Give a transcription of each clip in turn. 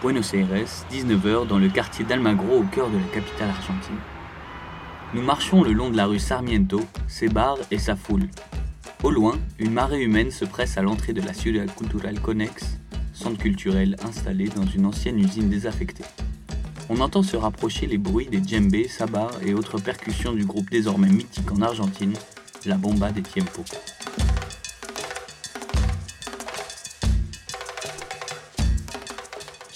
Buenos Aires, 19h, dans le quartier d'Almagro, au cœur de la capitale argentine. Nous marchons le long de la rue Sarmiento, ses bars et sa foule. Au loin, une marée humaine se presse à l'entrée de la Ciudad Cultural Conex, centre culturel installé dans une ancienne usine désaffectée. On entend se rapprocher les bruits des djembés, sabars et autres percussions du groupe désormais mythique en Argentine, la Bomba des Tiempo.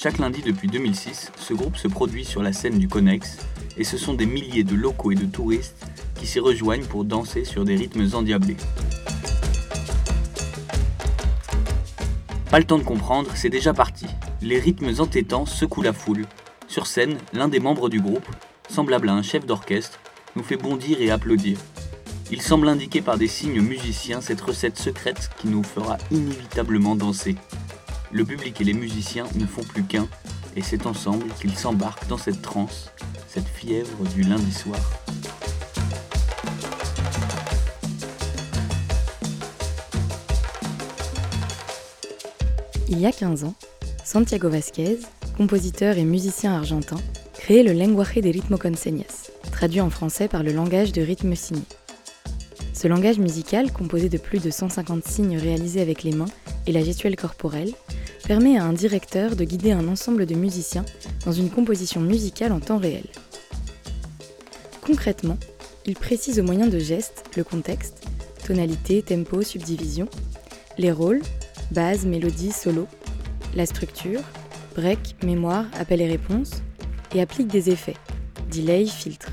Chaque lundi depuis 2006, ce groupe se produit sur la scène du Conex et ce sont des milliers de locaux et de touristes qui s'y rejoignent pour danser sur des rythmes endiablés. Pas le temps de comprendre, c'est déjà parti. Les rythmes entêtants secouent la foule. Sur scène, l'un des membres du groupe, semblable à un chef d'orchestre, nous fait bondir et applaudir. Il semble indiquer par des signes musiciens cette recette secrète qui nous fera inévitablement danser. Le public et les musiciens ne font plus qu'un, et c'est ensemble qu'ils s'embarquent dans cette transe, cette fièvre du lundi soir. Il y a 15 ans, Santiago Vasquez, compositeur et musicien argentin, créait le lenguaje de ritmo con señas, traduit en français par le langage de rythme signé. Ce langage musical, composé de plus de 150 signes réalisés avec les mains et la gestuelle corporelle, permet à un directeur de guider un ensemble de musiciens dans une composition musicale en temps réel. Concrètement, il précise au moyen de gestes le contexte, tonalité, tempo, subdivision, les rôles, base, mélodie, solo, la structure, break, mémoire, appel et réponse, et applique des effets, delay, filtre.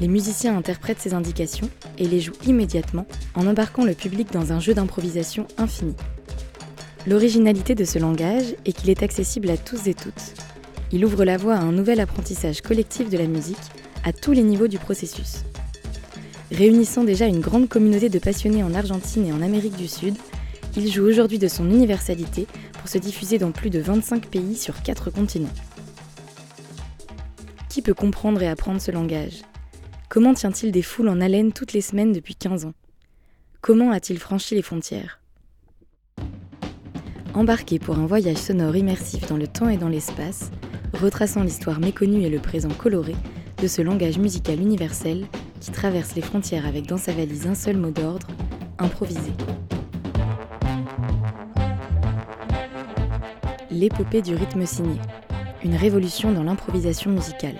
Les musiciens interprètent ces indications et les jouent immédiatement en embarquant le public dans un jeu d'improvisation infini. L'originalité de ce langage est qu'il est accessible à tous et toutes. Il ouvre la voie à un nouvel apprentissage collectif de la musique à tous les niveaux du processus. Réunissant déjà une grande communauté de passionnés en Argentine et en Amérique du Sud, il joue aujourd'hui de son universalité pour se diffuser dans plus de 25 pays sur 4 continents. Qui peut comprendre et apprendre ce langage? Comment tient-il des foules en haleine toutes les semaines depuis 15 ans? Comment a-t-il franchi les frontières? Embarqué pour un voyage sonore immersif dans le temps et dans l'espace, retraçant l'histoire méconnue et le présent coloré de ce langage musical universel qui traverse les frontières avec dans sa valise un seul mot d'ordre, improviser. L'épopée du rythme signé, une révolution dans l'improvisation musicale.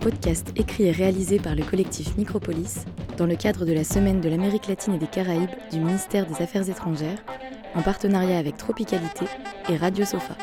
Podcast écrit et réalisé par le collectif Micropolis dans le cadre de la Semaine de l'Amérique latine et des Caraïbes du ministère des Affaires étrangères, en partenariat avec Tropicalité et Radio Sofa.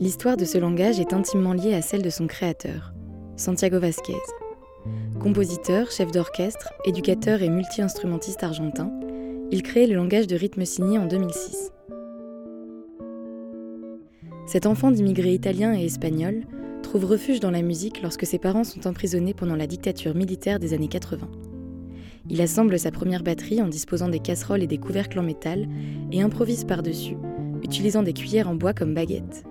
L'histoire de ce langage est intimement liée à celle de son créateur, Santiago Vasquez. Compositeur, chef d'orchestre, éducateur et multi-instrumentiste argentin, il crée le langage de rythme signé en 2006. Cet enfant d'immigrés italiens et espagnols trouve refuge dans la musique lorsque ses parents sont emprisonnés pendant la dictature militaire des années 80. Il assemble sa première batterie en disposant des casseroles et des couvercles en métal et improvise par-dessus, utilisant des cuillères en bois comme baguettes.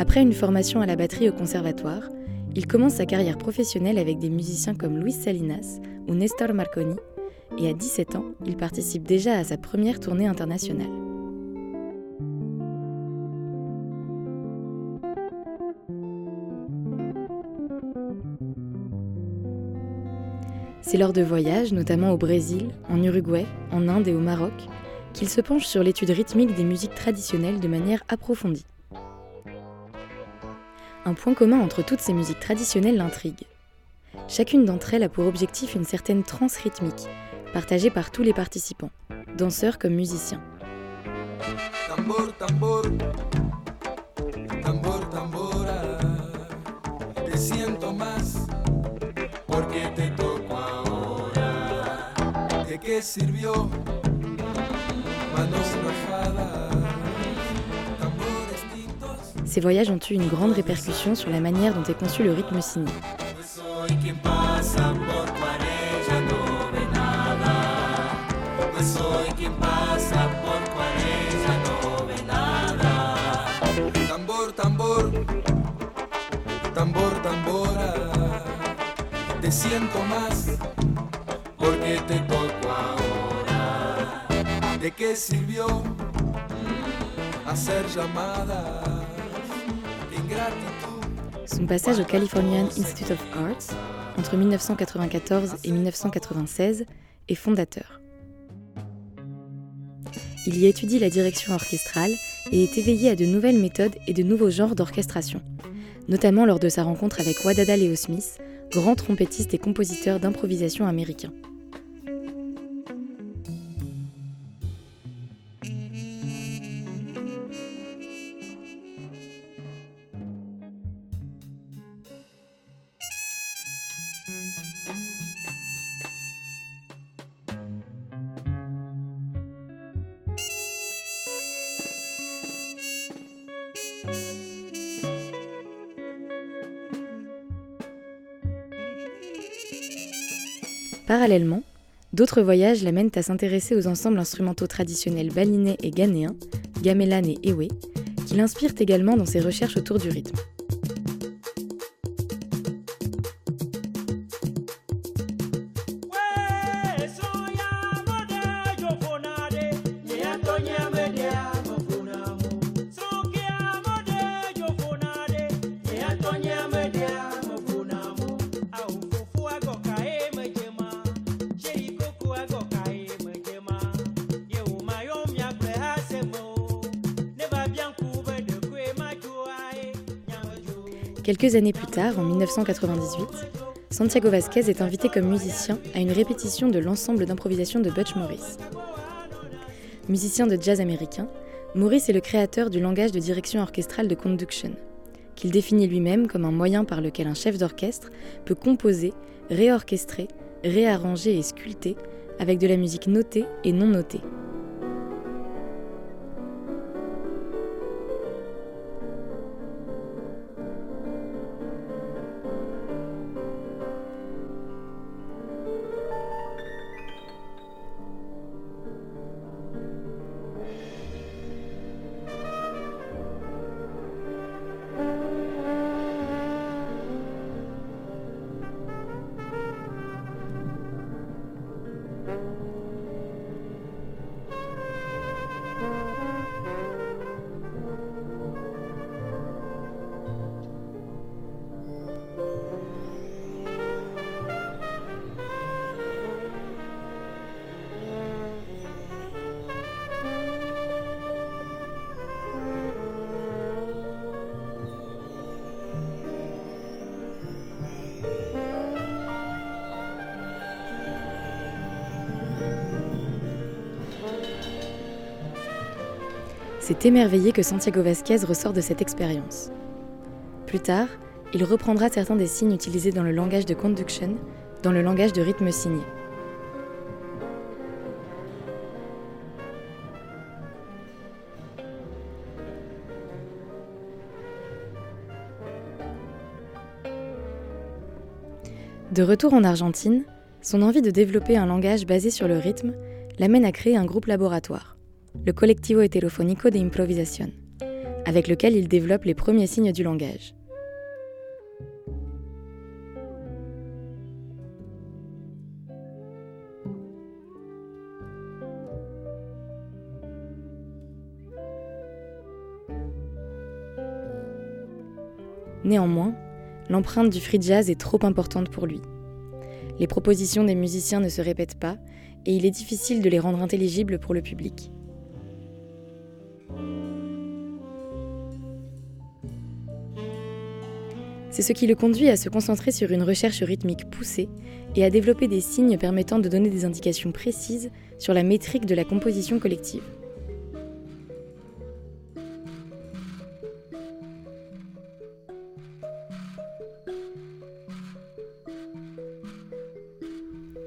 Après une formation à la batterie au conservatoire, il commence sa carrière professionnelle avec des musiciens comme Luis Salinas ou Nestor Marconi, et à 17 ans, il participe déjà à sa première tournée internationale. C'est lors de voyages, notamment au Brésil, en Uruguay, en Inde et au Maroc, qu'il se penche sur l'étude rythmique des musiques traditionnelles de manière approfondie. Un point commun entre toutes ces musiques traditionnelles l'intrigue. Chacune d'entre elles a pour objectif une certaine transe rythmique, partagée par tous les participants, danseurs comme musiciens. Ces voyages ont eu une grande répercussion sur la manière dont est conçu le rythme signé. siento más porque te toco ahora. ¿De qué sirvió hacer llamadas? Son passage au Californian Institute of Arts entre 1994 et 1996 est fondateur. Il y étudie la direction orchestrale et est éveillé à de nouvelles méthodes et de nouveaux genres d'orchestration, notamment lors de sa rencontre avec Wadada Leo Smith, grand trompettiste et compositeur d'improvisation américain. Parallèlement, d'autres voyages l'amènent à s'intéresser aux ensembles instrumentaux traditionnels balinais et ghanéens, gamelan et ewe, qui l'inspirent également dans ses recherches autour du rythme. Quelques années plus tard, en 1998, Santiago Vasquez est invité comme musicien à une répétition de l'ensemble d'improvisation de Butch Morris. Musicien de jazz américain, Morris est le créateur du langage de direction orchestrale de conduction, qu'il définit lui-même comme un moyen par lequel un chef d'orchestre peut composer, réorchestrer, réarranger et sculpter avec de la musique notée et non notée. Émerveillé que Santiago Vasquez ressort de cette expérience. Plus tard, il reprendra certains des signes utilisés dans le langage de conduction, dans le langage de rythme signé. De retour en Argentine, son envie de développer un langage basé sur le rythme l'amène à créer un groupe laboratoire le Colectivo Heterofónico de Improvisación, avec lequel il développe les premiers signes du langage. Néanmoins, l'empreinte du free jazz est trop importante pour lui. Les propositions des musiciens ne se répètent pas et il est difficile de les rendre intelligibles pour le public. C'est ce qui le conduit à se concentrer sur une recherche rythmique poussée et à développer des signes permettant de donner des indications précises sur la métrique de la composition collective.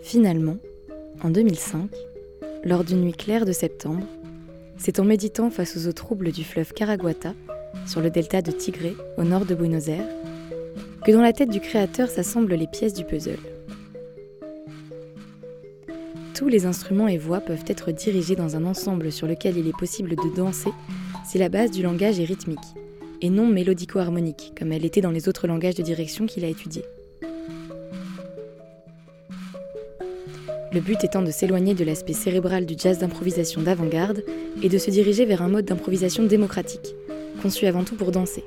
Finalement, en 2005, lors d'une nuit claire de septembre, c'est en méditant face aux eaux troubles du fleuve Caraguata, sur le delta de Tigré, au nord de Buenos Aires, que dans la tête du créateur s'assemblent les pièces du puzzle. Tous les instruments et voix peuvent être dirigés dans un ensemble sur lequel il est possible de danser si la base du langage est rythmique, et non mélodico-harmonique, comme elle était dans les autres langages de direction qu'il a étudiés. le but étant de s'éloigner de l'aspect cérébral du jazz d'improvisation d'avant-garde et de se diriger vers un mode d'improvisation démocratique, conçu avant tout pour danser.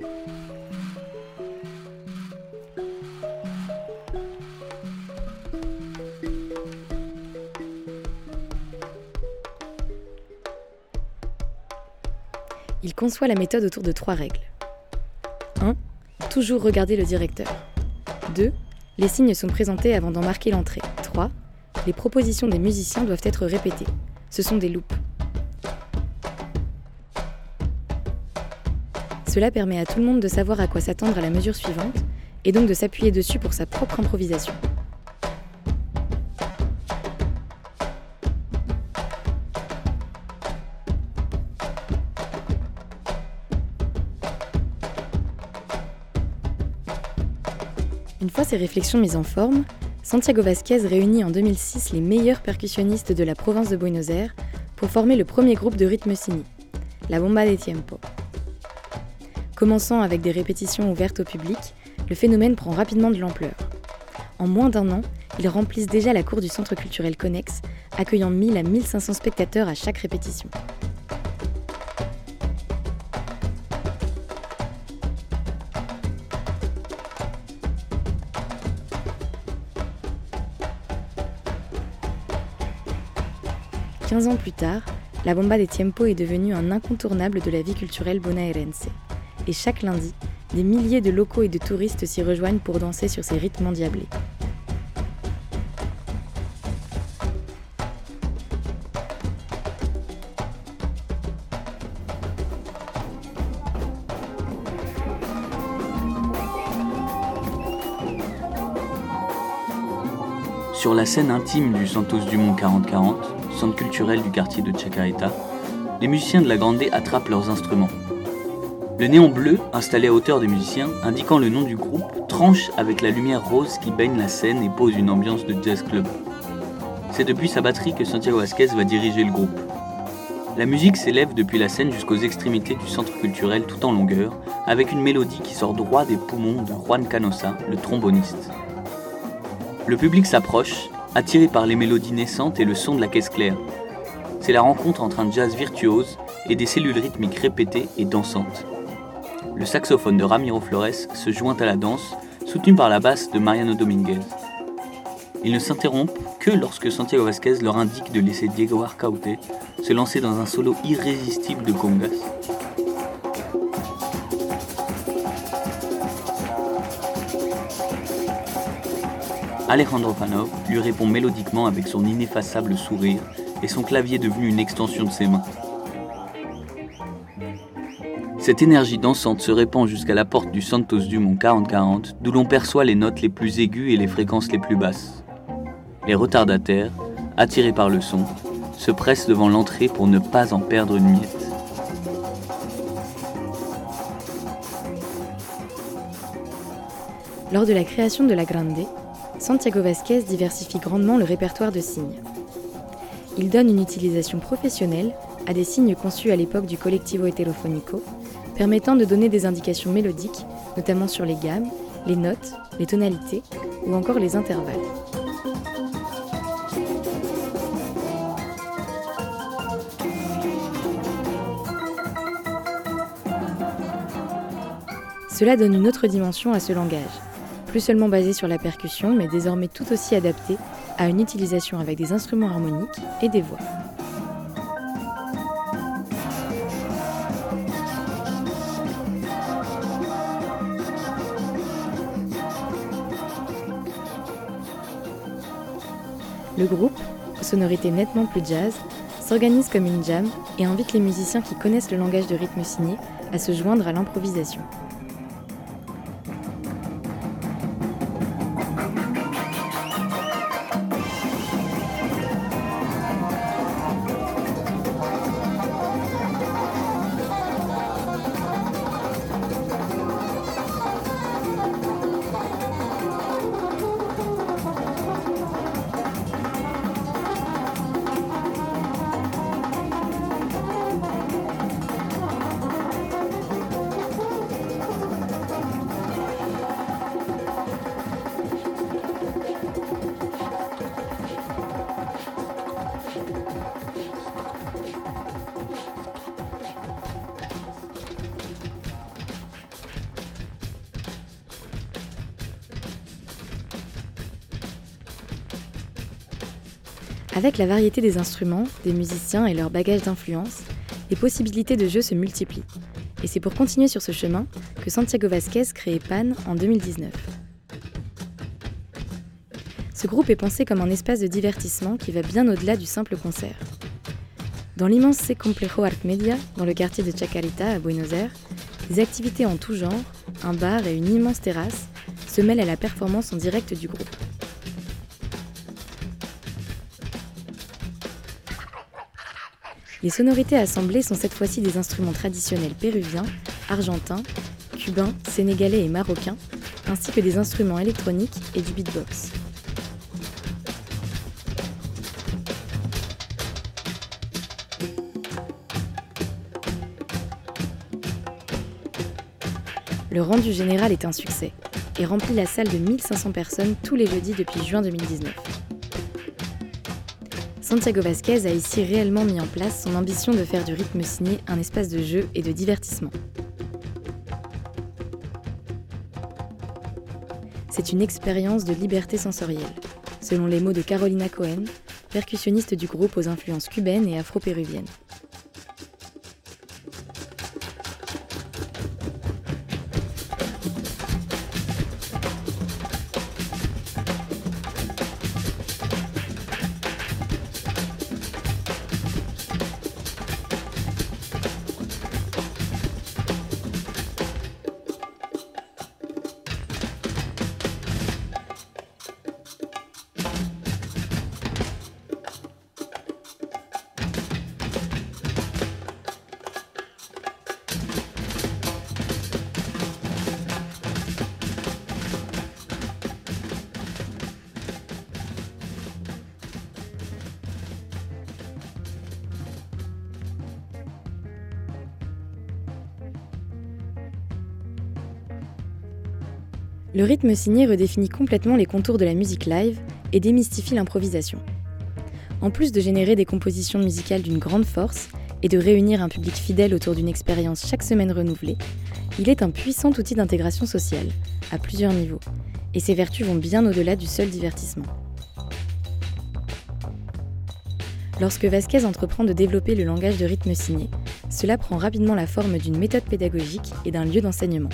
Conçoit la méthode autour de trois règles. 1. Toujours regarder le directeur. 2. Les signes sont présentés avant d'en marquer l'entrée. 3 les propositions des musiciens doivent être répétées. Ce sont des loupes. Cela permet à tout le monde de savoir à quoi s'attendre à la mesure suivante et donc de s'appuyer dessus pour sa propre improvisation. Fois ces réflexions mises en forme, Santiago Vasquez réunit en 2006 les meilleurs percussionnistes de la province de Buenos Aires pour former le premier groupe de rythme cini, la Bomba de Tiempo. Commençant avec des répétitions ouvertes au public, le phénomène prend rapidement de l'ampleur. En moins d'un an, ils remplissent déjà la cour du centre culturel Connex, accueillant 1000 à 1500 spectateurs à chaque répétition. Quinze ans plus tard, la Bomba des Tiempo est devenue un incontournable de la vie culturelle bonaerense. Et chaque lundi, des milliers de locaux et de touristes s'y rejoignent pour danser sur ces rythmes endiablés. Sur la scène intime du Santos Dumont 4040, centre culturel du quartier de Chacarita, les musiciens de la Grande attrapent leurs instruments. Le néon bleu, installé à hauteur des musiciens, indiquant le nom du groupe, tranche avec la lumière rose qui baigne la scène et pose une ambiance de jazz club. C'est depuis sa batterie que Santiago Vasquez va diriger le groupe. La musique s'élève depuis la scène jusqu'aux extrémités du centre culturel tout en longueur, avec une mélodie qui sort droit des poumons de Juan Canosa, le tromboniste. Le public s'approche attiré par les mélodies naissantes et le son de la caisse claire. C'est la rencontre entre un jazz virtuose et des cellules rythmiques répétées et dansantes. Le saxophone de Ramiro Flores se joint à la danse, soutenu par la basse de Mariano Dominguez. Ils ne s'interrompent que lorsque Santiago Vasquez leur indique de laisser Diego Arcaute se lancer dans un solo irrésistible de congas. Alejandro Panov lui répond mélodiquement avec son ineffaçable sourire et son clavier devenu une extension de ses mains. Cette énergie dansante se répand jusqu'à la porte du Santos Dumont 4040, d'où l'on perçoit les notes les plus aiguës et les fréquences les plus basses. Les retardataires, attirés par le son, se pressent devant l'entrée pour ne pas en perdre une miette. Lors de la création de la Grande, Santiago Vasquez diversifie grandement le répertoire de signes. Il donne une utilisation professionnelle à des signes conçus à l'époque du Collectivo Heterofonico, permettant de donner des indications mélodiques, notamment sur les gammes, les notes, les tonalités ou encore les intervalles. Cela donne une autre dimension à ce langage, plus seulement basé sur la percussion, mais désormais tout aussi adapté à une utilisation avec des instruments harmoniques et des voix. Le groupe, sonorité nettement plus jazz, s'organise comme une jam et invite les musiciens qui connaissent le langage de rythme signé à se joindre à l'improvisation. Avec la variété des instruments, des musiciens et leur bagage d'influence, les possibilités de jeu se multiplient. Et c'est pour continuer sur ce chemin que Santiago Vasquez crée Pan en 2019. Ce groupe est pensé comme un espace de divertissement qui va bien au-delà du simple concert. Dans l'immense C Complejo Art Media, dans le quartier de Chacarita à Buenos Aires, des activités en tout genre, un bar et une immense terrasse se mêlent à la performance en direct du groupe. Les sonorités assemblées sont cette fois-ci des instruments traditionnels péruviens, argentins, cubains, sénégalais et marocains, ainsi que des instruments électroniques et du beatbox. Le rendu général est un succès et remplit la salle de 1500 personnes tous les jeudis depuis juin 2019. Santiago Vasquez a ici réellement mis en place son ambition de faire du rythme signé un espace de jeu et de divertissement. C'est une expérience de liberté sensorielle, selon les mots de Carolina Cohen, percussionniste du groupe aux influences cubaines et afro-péruviennes. Le rythme signé redéfinit complètement les contours de la musique live et démystifie l'improvisation. En plus de générer des compositions musicales d'une grande force et de réunir un public fidèle autour d'une expérience chaque semaine renouvelée, il est un puissant outil d'intégration sociale, à plusieurs niveaux, et ses vertus vont bien au-delà du seul divertissement. Lorsque Vasquez entreprend de développer le langage de rythme signé, cela prend rapidement la forme d'une méthode pédagogique et d'un lieu d'enseignement.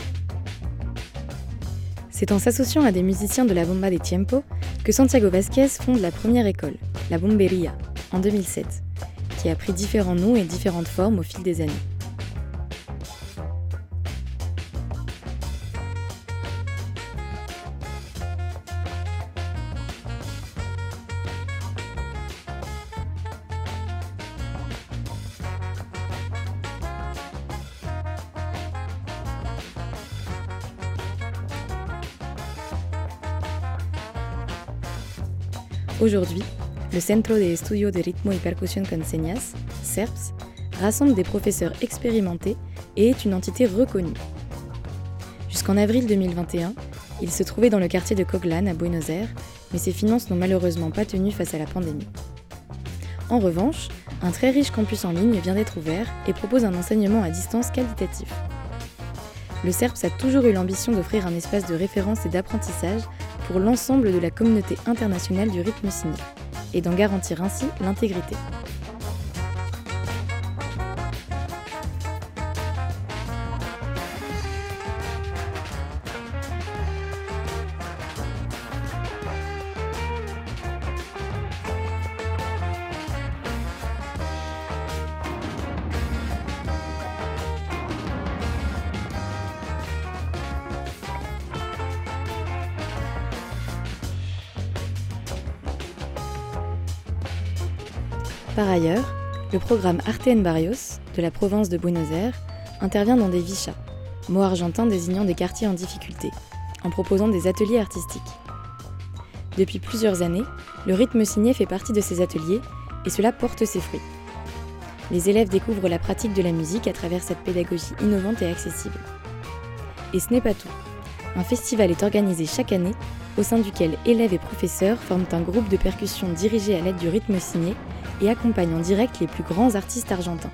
C'est en s'associant à des musiciens de la Bomba de Tiempo que Santiago Vasquez fonde la première école, la Bomberia, en 2007, qui a pris différents noms et différentes formes au fil des années. Aujourd'hui, le Centro de Estudio de Ritmo y Percusión con Señas, CERPS, rassemble des professeurs expérimentés et est une entité reconnue. Jusqu'en avril 2021, il se trouvait dans le quartier de Coglan à Buenos Aires, mais ses finances n'ont malheureusement pas tenu face à la pandémie. En revanche, un très riche campus en ligne vient d'être ouvert et propose un enseignement à distance qualitatif. Le CERPS a toujours eu l'ambition d'offrir un espace de référence et d'apprentissage pour l'ensemble de la communauté internationale du rythme signé, et d'en garantir ainsi l'intégrité. Ailleurs, le programme Arten Barrios, de la province de Buenos Aires, intervient dans des vichas, mot argentin désignant des quartiers en difficulté, en proposant des ateliers artistiques. Depuis plusieurs années, le rythme signé fait partie de ces ateliers et cela porte ses fruits. Les élèves découvrent la pratique de la musique à travers cette pédagogie innovante et accessible. Et ce n'est pas tout. Un festival est organisé chaque année au sein duquel élèves et professeurs forment un groupe de percussion dirigé à l'aide du rythme signé et accompagnent en direct les plus grands artistes argentins.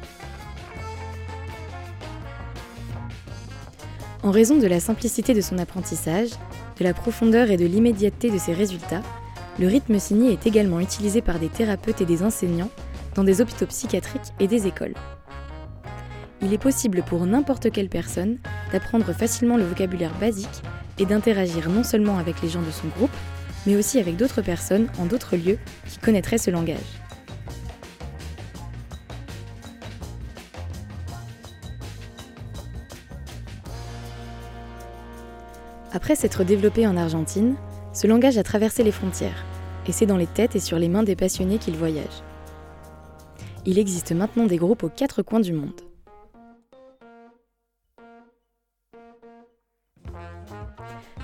En raison de la simplicité de son apprentissage, de la profondeur et de l'immédiateté de ses résultats, le rythme signé est également utilisé par des thérapeutes et des enseignants dans des hôpitaux psychiatriques et des écoles. Il est possible pour n'importe quelle personne d'apprendre facilement le vocabulaire basique et d'interagir non seulement avec les gens de son groupe, mais aussi avec d'autres personnes en d'autres lieux qui connaîtraient ce langage. Après s'être développé en Argentine, ce langage a traversé les frontières, et c'est dans les têtes et sur les mains des passionnés qu'il voyage. Il existe maintenant des groupes aux quatre coins du monde.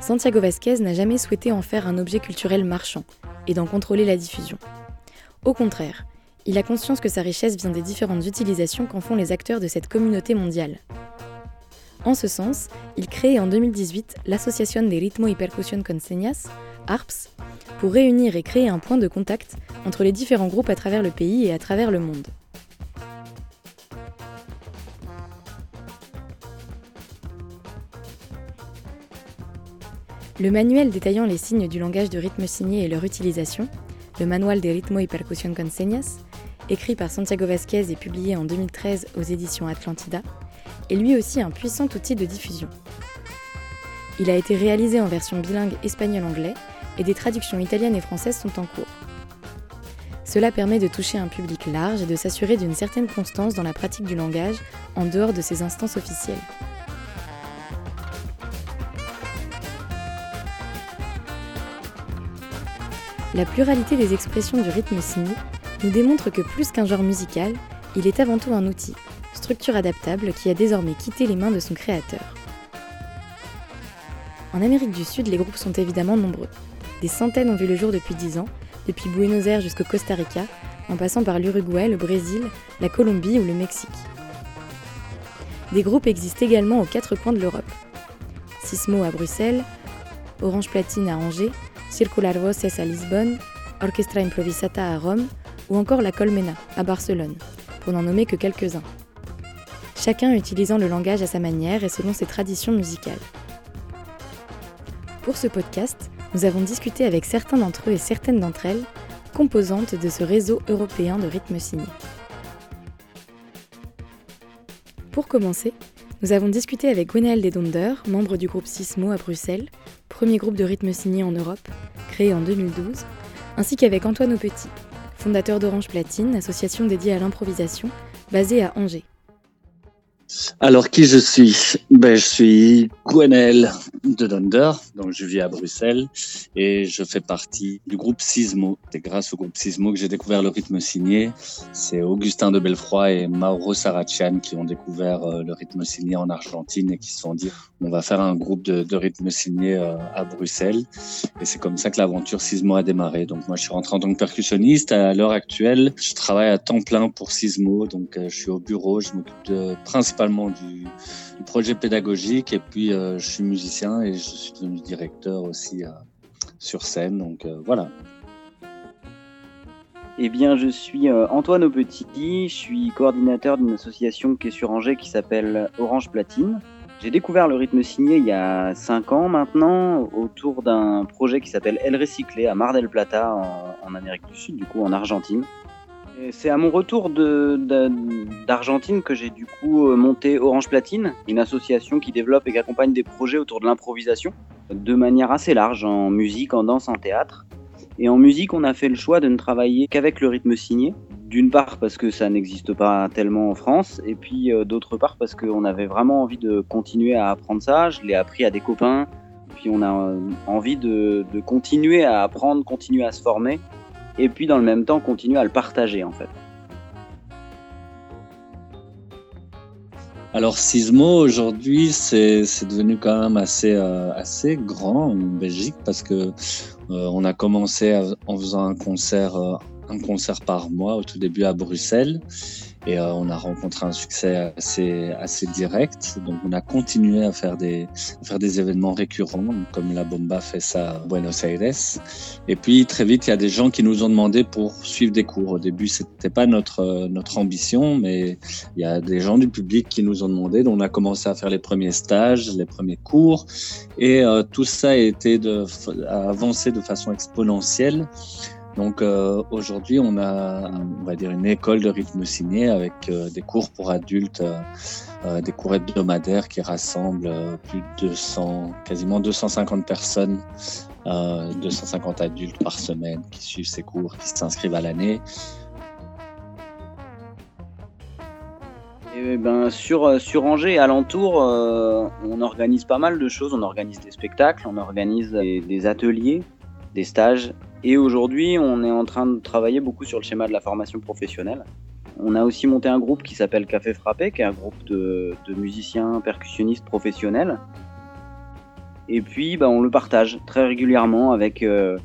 Santiago Vasquez n'a jamais souhaité en faire un objet culturel marchand et d'en contrôler la diffusion. Au contraire, il a conscience que sa richesse vient des différentes utilisations qu'en font les acteurs de cette communauté mondiale. En ce sens, il crée en 2018 l'Association de Ritmo y Percusión con Señas, ARPS, pour réunir et créer un point de contact entre les différents groupes à travers le pays et à travers le monde. Le manuel détaillant les signes du langage de rythme signé et leur utilisation, le Manual de Ritmo y Percusión con Señas, écrit par Santiago Vasquez et publié en 2013 aux éditions Atlantida, est lui aussi un puissant outil de diffusion. Il a été réalisé en version bilingue espagnol-anglais et des traductions italiennes et françaises sont en cours. Cela permet de toucher un public large et de s'assurer d'une certaine constance dans la pratique du langage en dehors de ses instances officielles. La pluralité des expressions du rythme signé nous démontre que plus qu'un genre musical, il est avant tout un outil, structure adaptable qui a désormais quitté les mains de son créateur. En Amérique du Sud, les groupes sont évidemment nombreux. Des centaines ont vu le jour depuis 10 ans, depuis Buenos Aires jusqu'au Costa Rica, en passant par l'Uruguay, le Brésil, la Colombie ou le Mexique. Des groupes existent également aux quatre coins de l'Europe. Sismo à Bruxelles, Orange Platine à Angers, Circular Voces à Lisbonne, Orchestra Improvisata à Rome ou encore la Colmena à Barcelone, pour n'en nommer que quelques-uns. Chacun utilisant le langage à sa manière et selon ses traditions musicales. Pour ce podcast, nous avons discuté avec certains d'entre eux et certaines d'entre elles, composantes de ce réseau européen de rythme signé. Pour commencer, nous avons discuté avec Gwenaël Desdonder, membre du groupe Sismo à Bruxelles, premier groupe de rythme signé en Europe, créé en 2012, ainsi qu'avec Antoine Aupetit, fondateur d'Orange Platine, association dédiée à l'improvisation, basée à Angers. Alors, qui je suis? Ben, Je suis Gwenel de Dunder, donc je vis à Bruxelles et je fais partie du groupe Sismo. C'est grâce au groupe Sismo que j'ai découvert le rythme signé. C'est Augustin de Belfroy et Mauro Sarachian qui ont découvert euh, le rythme signé en Argentine et qui se sont dit on va faire un groupe de, de rythme signé euh, à Bruxelles. Et c'est comme ça que l'aventure Sismo a démarré. Donc moi, je suis rentré en tant que percussionniste. À l'heure actuelle, je travaille à temps plein pour Sismo. Donc euh, je suis au bureau, je m'occupe de principalement du, projet pédagogique et puis euh, je suis musicien et je suis devenu directeur aussi euh, sur scène. Donc euh, voilà. Eh bien, je suis Antoine Aupetit, je suis coordinateur d'une association qui est sur Angers qui s'appelle Orange Platine. J'ai découvert le rythme signé il y a 5 ans maintenant autour d'un projet qui s'appelle El Recyclé à Mar del Plata en Amérique du Sud, du coup en Argentine. C'est à mon retour d'Argentine que j'ai du coup euh, monté Orange Platine, une association qui développe et qui accompagne des projets autour de l'improvisation de manière assez large, en musique, en danse, en théâtre. Et en musique, on a fait le choix de ne travailler qu'avec le rythme signé. D'une part parce que ça n'existe pas tellement en France, et puis euh, d'autre part parce qu'on avait vraiment envie de continuer à apprendre ça. Je l'ai appris à des copains, puis on a euh, envie de continuer à apprendre, continuer à se former, et puis dans le même temps continuer à le partager en fait. Alors Sismo aujourd'hui c'est devenu quand même assez euh, assez grand en Belgique parce que euh, on a commencé en faisant un concert euh, un concert par mois au tout début à Bruxelles et euh, on a rencontré un succès assez assez direct. Donc on a continué à faire des faire des événements récurrents comme la Bomba fait ça à Buenos Aires. Et puis très vite il y a des gens qui nous ont demandé pour suivre des cours. Au début c'était pas notre notre ambition, mais il y a des gens du public qui nous ont demandé. Donc on a commencé à faire les premiers stages, les premiers cours, et euh, tout ça a été de avancé de façon exponentielle. Donc euh, aujourd'hui, on a, on va dire, une école de rythme signé avec euh, des cours pour adultes, euh, des cours hebdomadaires qui rassemblent plus de 200, quasiment 250 personnes, 250 adultes par semaine qui suivent ces cours, qui s'inscrivent à l'année. Et ben, sur, sur Angers et alentour, on organise pas mal de choses. On organise des spectacles, on organise des ateliers, des stages et aujourd'hui, on est en train de travailler beaucoup sur le schéma de la formation professionnelle. On a aussi monté un groupe qui s'appelle Café Frappé, qui est un groupe de, musiciens percussionnistes professionnels. Et puis, bah, on le partage très régulièrement avec euh,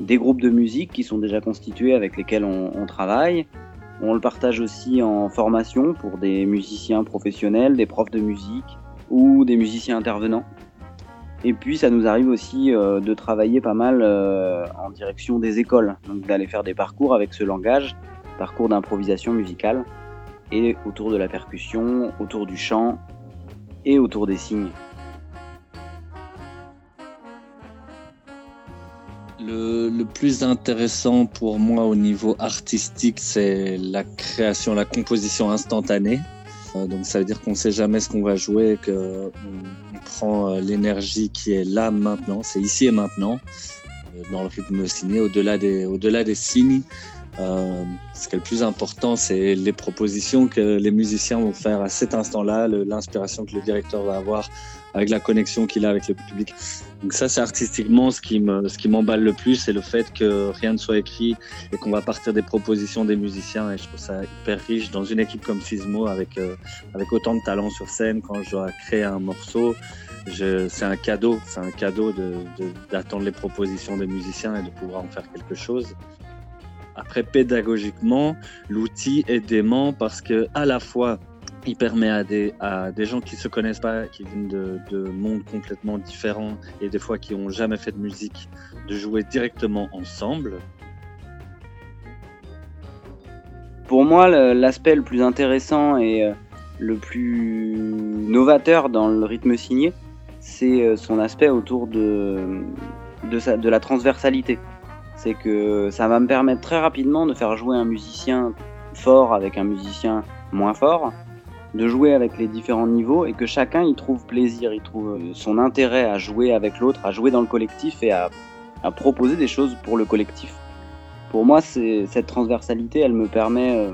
des groupes de musique qui sont déjà constitués, avec lesquels on, on travaille. On le partage aussi en formation pour des musiciens professionnels, des profs de musique ou des musiciens intervenants. Et puis ça nous arrive aussi euh, de travailler pas mal euh, en direction des écoles, donc d'aller faire des parcours avec ce langage, parcours d'improvisation musicale, et autour de la percussion, autour du chant et autour des signes. Le, plus intéressant pour moi au niveau artistique, c'est la création, la composition instantanée. Euh, donc ça veut dire qu'on ne sait jamais ce qu'on va jouer, qu'on on prend euh, l'énergie qui est là maintenant, c'est ici et maintenant, euh, dans le rythme signé, au-delà des, au-delà des signes. Euh, ce qui est le plus important, c'est les propositions que les musiciens vont faire à cet instant-là, l'inspiration que le directeur va avoir avec la connexion qu'il a avec le public. Donc ça, c'est artistiquement ce qui m'emballe le plus, c'est le fait que rien ne soit écrit et qu'on va partir des propositions des musiciens. Et je trouve ça hyper riche dans une équipe comme Sismo avec euh, autant de talent sur scène. Quand je dois créer un morceau, c'est un cadeau, c'est un cadeau d'attendre les propositions des musiciens et de pouvoir en faire quelque chose. Après, pédagogiquement, l'outil est dément parce que à la fois il permet à des, gens qui se connaissent pas, qui viennent de, de mondes complètement différents et des fois qui ont jamais fait de musique, de jouer directement ensemble. Pour moi, l'aspect le plus intéressant et euh, le plus novateur dans le rythme signé, c'est euh, son aspect autour de, de la transversalité. C'est que ça va me permettre très rapidement de faire jouer un musicien fort avec un musicien moins fort, de jouer avec les différents niveaux et que chacun y trouve plaisir, il trouve euh, son intérêt à jouer avec l'autre, à jouer dans le collectif et à, proposer des choses pour le collectif. Pour moi, cette transversalité, elle me permet, euh,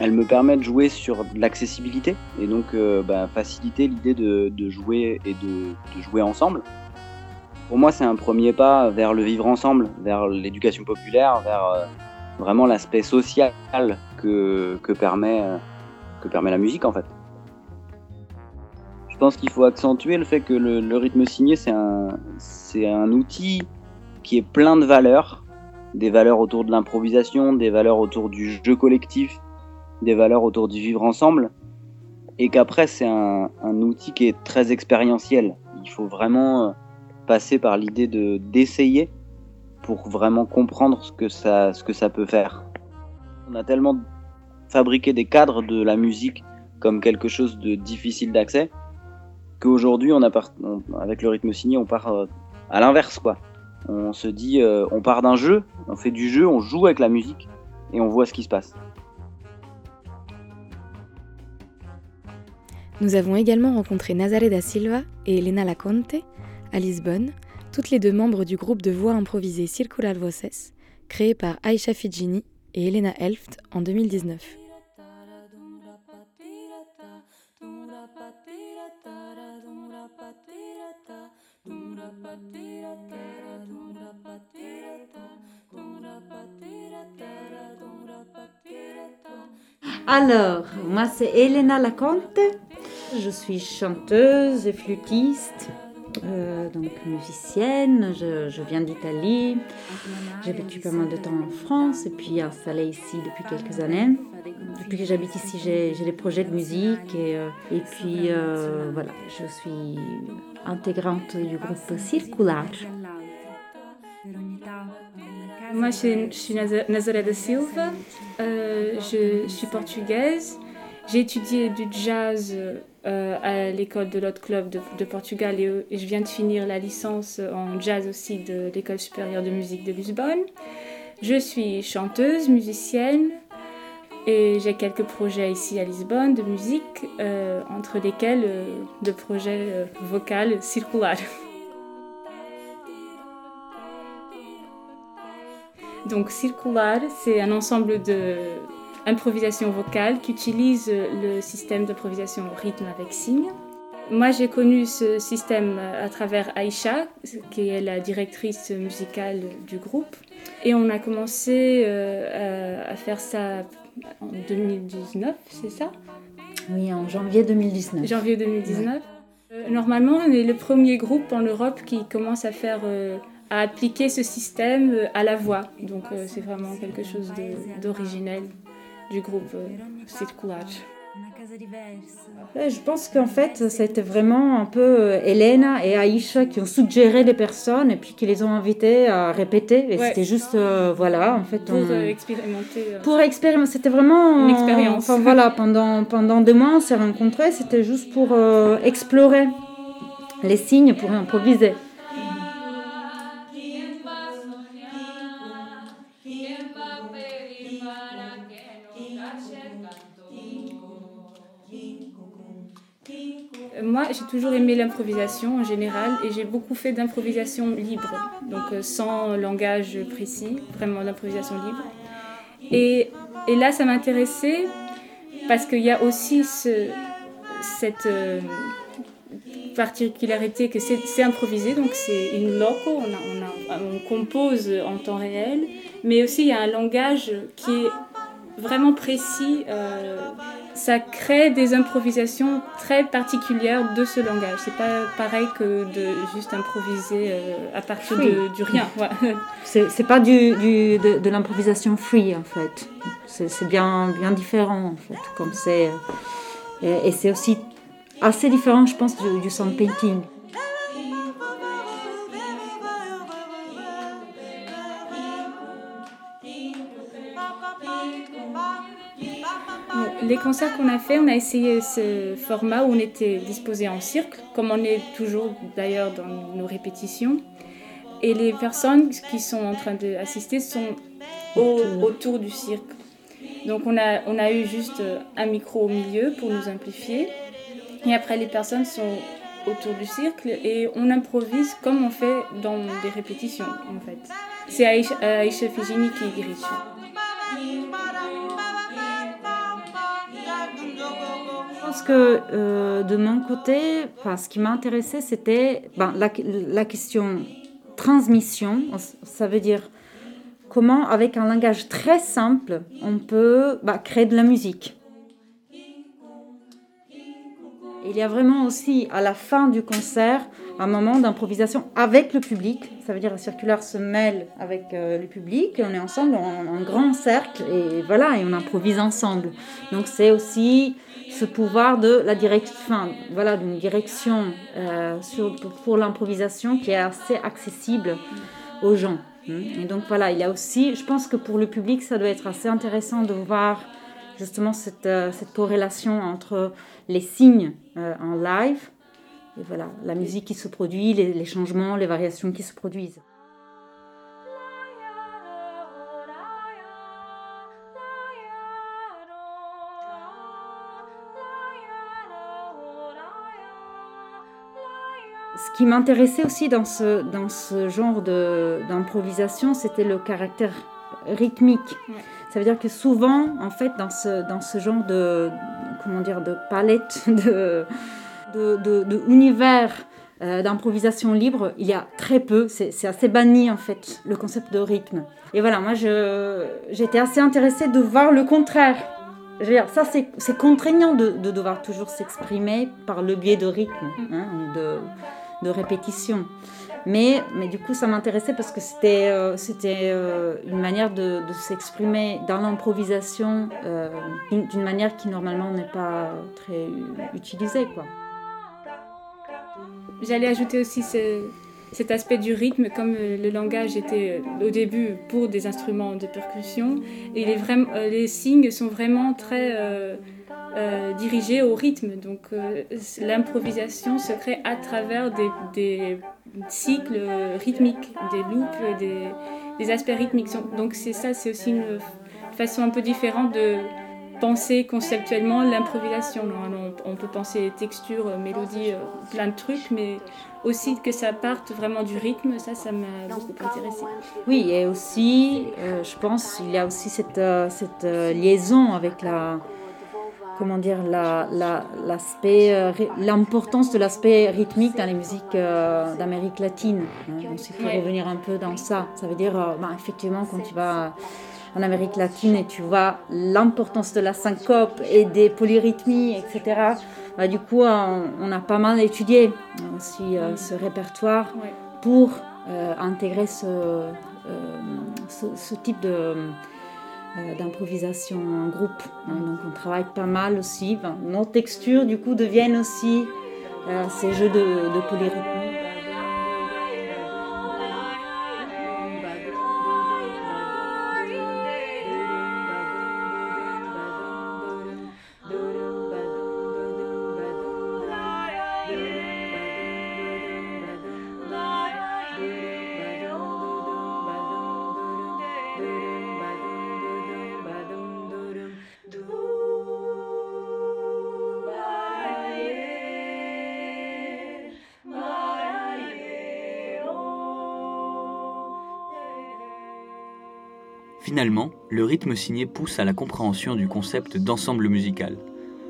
elle me permet de jouer sur l'accessibilité et donc euh, bah, faciliter l'idée de, jouer et de, jouer ensemble. Pour moi, c'est un premier pas vers le vivre ensemble, vers l'éducation populaire, vers vraiment l'aspect social que permet que permet la musique en fait. Je pense qu'il faut accentuer le fait que le, rythme signé c'est un, c'est un outil qui est plein de valeurs, des valeurs autour de l'improvisation, des valeurs autour du jeu collectif, des valeurs autour du vivre ensemble, et qu'après c'est un, un outil qui est très expérientiel. Il faut vraiment euh, passer par l'idée de d'essayer pour vraiment comprendre ce que ça, ce que ça peut faire. On a tellement fabriquer des cadres de la musique comme quelque chose de difficile d'accès, qu'aujourd'hui, on a avec le rythme signé, on part euh, à l'inverse, quoi. On se dit, euh, on part d'un jeu, on fait du jeu, on joue avec la musique et on voit ce qui se passe. Nous avons également rencontré Nazare da Silva et Elena Laconte à Lisbonne, toutes les deux membres du groupe de voix improvisées Circular Voces, créé par Aisha Fijini et Elena Elft en 2019. Alors, moi c'est Elena Laconte. je suis chanteuse et flûtiste. Euh, donc musicienne, je, viens d'Italie, j'ai vécu pas mal de temps en France et puis installée ici depuis quelques années. Depuis que j'habite ici, j'ai des projets de musique et, euh, et puis euh, voilà, je suis intégrante du groupe Circular. Moi, je, suis de Silva, je suis portugaise. J'ai étudié du jazz euh, à l'école de l'autre club de, Portugal et, je viens de finir la licence en jazz aussi de l'école supérieure de musique de Lisbonne. Je suis chanteuse, musicienne et j'ai quelques projets ici à Lisbonne de musique, euh, entre lesquels euh, le projet vocal circulaire. Donc circulaire, c'est un ensemble de improvisation vocale qui utilise le système d'improvisation rythme avec signe. Moi, j'ai connu ce système à travers Aïcha, qui est la directrice musicale du groupe. Et on a commencé euh, à faire ça en 2019, c'est ça? Oui, en janvier 2019. Janvier 2019. Euh, normalement, on est le premier groupe en Europe qui commence à faire, euh, à appliquer ce système à la voix. Donc, c'est vraiment quelque chose d'originel du groupe euh, Je pense qu'en fait, c'était vraiment un peu euh, Elena et Aïcha qui ont suggéré les personnes et puis qui les ont invités à répéter. Et c'était juste, euh, voilà, en fait. Pour expérimenter. Pour expérimenter, c'était vraiment. Une expérience. Enfin voilà, pendant, pendant deux mois, on s'est rencontrés, c'était juste pour explorer les signes, pour improviser. Moi, j'ai toujours aimé l'improvisation en général et j'ai beaucoup fait d'improvisation libre, donc euh, sans langage précis, vraiment l'improvisation libre. Et, et, là, ça m'intéressait parce qu'il y a aussi ce, cette euh, particularité que c'est improvisé, donc c'est une loco, on, compose en temps réel, mais aussi il y a un langage qui est vraiment précis. Euh, ça crée des improvisations très particulières de ce langage. C'est pas pareil que de juste improviser euh, à partir de, du rien. C'est pas du, du de, de l'improvisation free en fait. C'est bien, bien différent en fait. Comme euh, et, et c'est aussi assez différent, je pense, du, du sound painting. Les concerts qu'on a fait, on a essayé ce format où on était disposé en cercle, comme on est toujours d'ailleurs dans nos répétitions. Et les personnes qui sont en train d'assister sont autour du cirque. Donc on a, on a eu juste un micro au milieu pour nous amplifier. Et après, les personnes sont autour du cercle et on improvise comme on fait dans des répétitions en fait. C'est Aïcha, Fijini qui dirige. Pense que euh, de mon côté, ce qui m'intéressait, c'était ben, la, question transmission. Ça veut dire comment, avec un langage très simple, on peut bah, créer de la musique. Il y a vraiment aussi, à la fin du concert, un moment d'improvisation avec le public. Ça veut dire la circulaire se mêle avec euh, le public. On est ensemble en, en, grand cercle et voilà, et on improvise ensemble. Donc c'est aussi ce pouvoir de la direction, voilà, d'une direction euh, sur, pour, l'improvisation qui est assez accessible aux gens. Hein. Et donc voilà, il y a aussi, je pense que pour le public, ça doit être assez intéressant de voir justement cette, euh, cette corrélation entre les signes euh, en live et voilà, la musique qui se produit, les changements, les variations qui se produisent. Qui m'intéressait aussi dans ce, dans ce genre d'improvisation, c'était le caractère rythmique. Ça veut dire que souvent, en fait, dans ce, dans ce genre de, comment dire, de palette, de, de, de, univers euh, d'improvisation libre, il y a très peu, c'est assez banni en fait, le concept de rythme. Et voilà, moi j'étais assez intéressée de voir le contraire je veux dire, ça c'est contraignant de, de, devoir toujours s'exprimer par le biais de rythme, mm. hein, de, de répétition. Mais, mais du coup, ça m'intéressait parce que c'était euh, euh, une manière de, s'exprimer dans l'improvisation euh, d'une manière qui normalement n'est pas très utilisée. Quoi. J'allais ajouter aussi ce, cet aspect du rythme, comme le langage était au début pour des instruments de percussion, et les, euh, les signes sont vraiment très dirigés au rythme. Donc l'improvisation se crée à travers des, cycles rythmiques, des loops, des, des aspects rythmiques. Donc c'est ça, c'est aussi une façon un peu différente de penser conceptuellement l'improvisation. On, peut penser texture, mélodie, euh, plein de trucs, mais aussi que ça parte vraiment du rythme, ça, ça m'a beaucoup intéressé. Oui, et aussi, euh, je pense, il y a aussi euh, cette liaison avec la, comment dire, l'aspect, l'importance de l'aspect rythmique dans les musiques d'Amérique latine. Hein. Donc, il faut revenir un peu dans ça. Ça veut dire, bah, effectivement, quand tu vas en Amérique latine et tu vois l'importance de la syncope et des polyrythmies, etc. Bah, du coup, on, a pas mal étudié aussi euh, ce répertoire pour euh, intégrer ce, euh, ce, type de d'improvisation en groupe. Donc on travaille pas mal aussi. nos textures du coup deviennent aussi ces jeux de, de. Finalement, le rythme signé pousse à la compréhension du concept d'ensemble musical.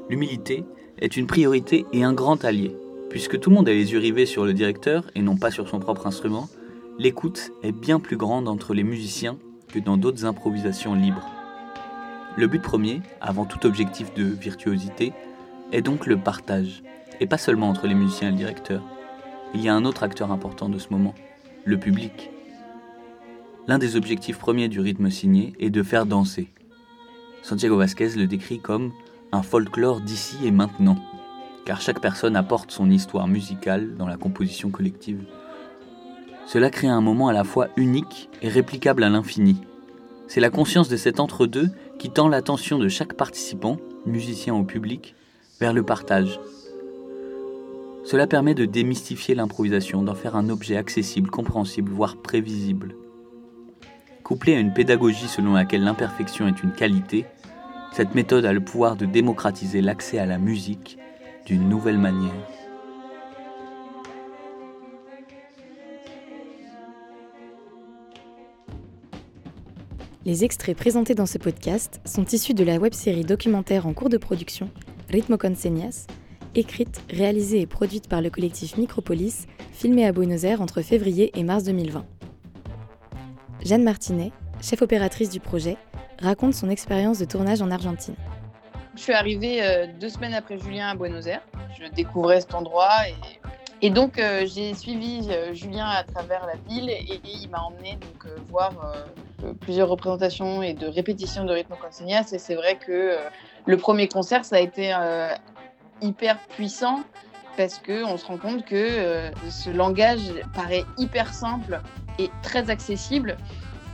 L'humilité est une priorité et un grand allié. Puisque tout le monde a les yeux rivés sur le directeur et non pas sur son propre instrument, l'écoute est bien plus grande entre les musiciens que dans d'autres improvisations libres. Le but premier, avant tout objectif de virtuosité, est donc le partage, et pas seulement entre les musiciens et le directeur. Il y a un autre acteur important de ce moment, le public. L'un des objectifs premiers du rythme signé est de faire danser. Santiago Vasquez le décrit comme un folklore d'ici et maintenant, car chaque personne apporte son histoire musicale dans la composition collective. Cela crée un moment à la fois unique et réplicable à l'infini. C'est la conscience de cet entre-deux qui tend l'attention de chaque participant, musicien ou public, vers le partage. Cela permet de démystifier l'improvisation, d'en faire un objet accessible, compréhensible, voire prévisible. Couplée à une pédagogie selon laquelle l'imperfection est une qualité, cette méthode a le pouvoir de démocratiser l'accès à la musique d'une nouvelle manière. Les extraits présentés dans ce podcast sont issus de la web-série documentaire en cours de production, Ritmo con écrite, réalisée et produite par le collectif Micropolis, filmée à Buenos Aires entre février et mars 2020. Jeanne Martinet, chef opératrice du projet, raconte son expérience de tournage en Argentine. Je suis arrivée euh, deux semaines après Julien à Buenos Aires. Je découvrais cet endroit et, donc euh, j'ai suivi euh, Julien à travers la ville et, il m'a emmené voir plusieurs représentations et de répétitions de rythme consignas et c'est vrai que le premier concert ça a été hyper puissant parce que on se rend compte que ce langage paraît hyper simple et très accessible.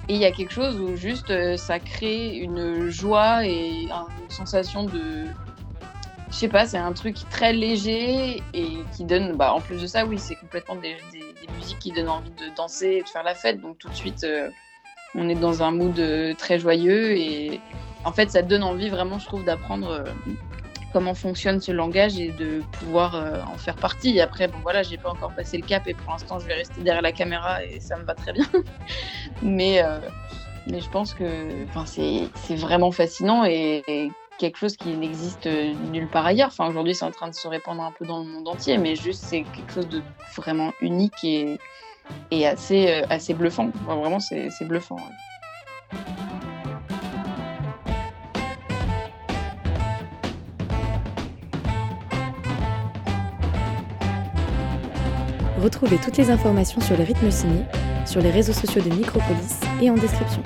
Et il y a quelque chose où juste euh, ça crée une joie et une sensation de. Je sais pas, c'est un truc très léger et qui donne. Bah, en plus de ça, oui, c'est complètement des, musiques qui donnent envie de danser et de faire la fête. Donc tout de suite, euh, on est dans un mood euh, très joyeux et en fait, ça donne envie vraiment, je trouve, d'apprendre comment fonctionne ce langage et de pouvoir euh, en faire partie. Et après, bon voilà, j'ai pas encore passé le cap et pour l'instant, je vais rester derrière la caméra et ça me va très bien. mais, euh, mais je pense que c'est vraiment fascinant et, quelque chose qui n'existe nulle part ailleurs. Enfin, aujourd'hui, c'est en train de se répandre un peu dans le monde entier, mais juste, c'est quelque chose de vraiment unique et, et assez, euh, assez bluffant. vraiment, c'est bluffant. Retrouvez toutes les informations sur le rythme signé sur les réseaux sociaux de Micropolis et en description.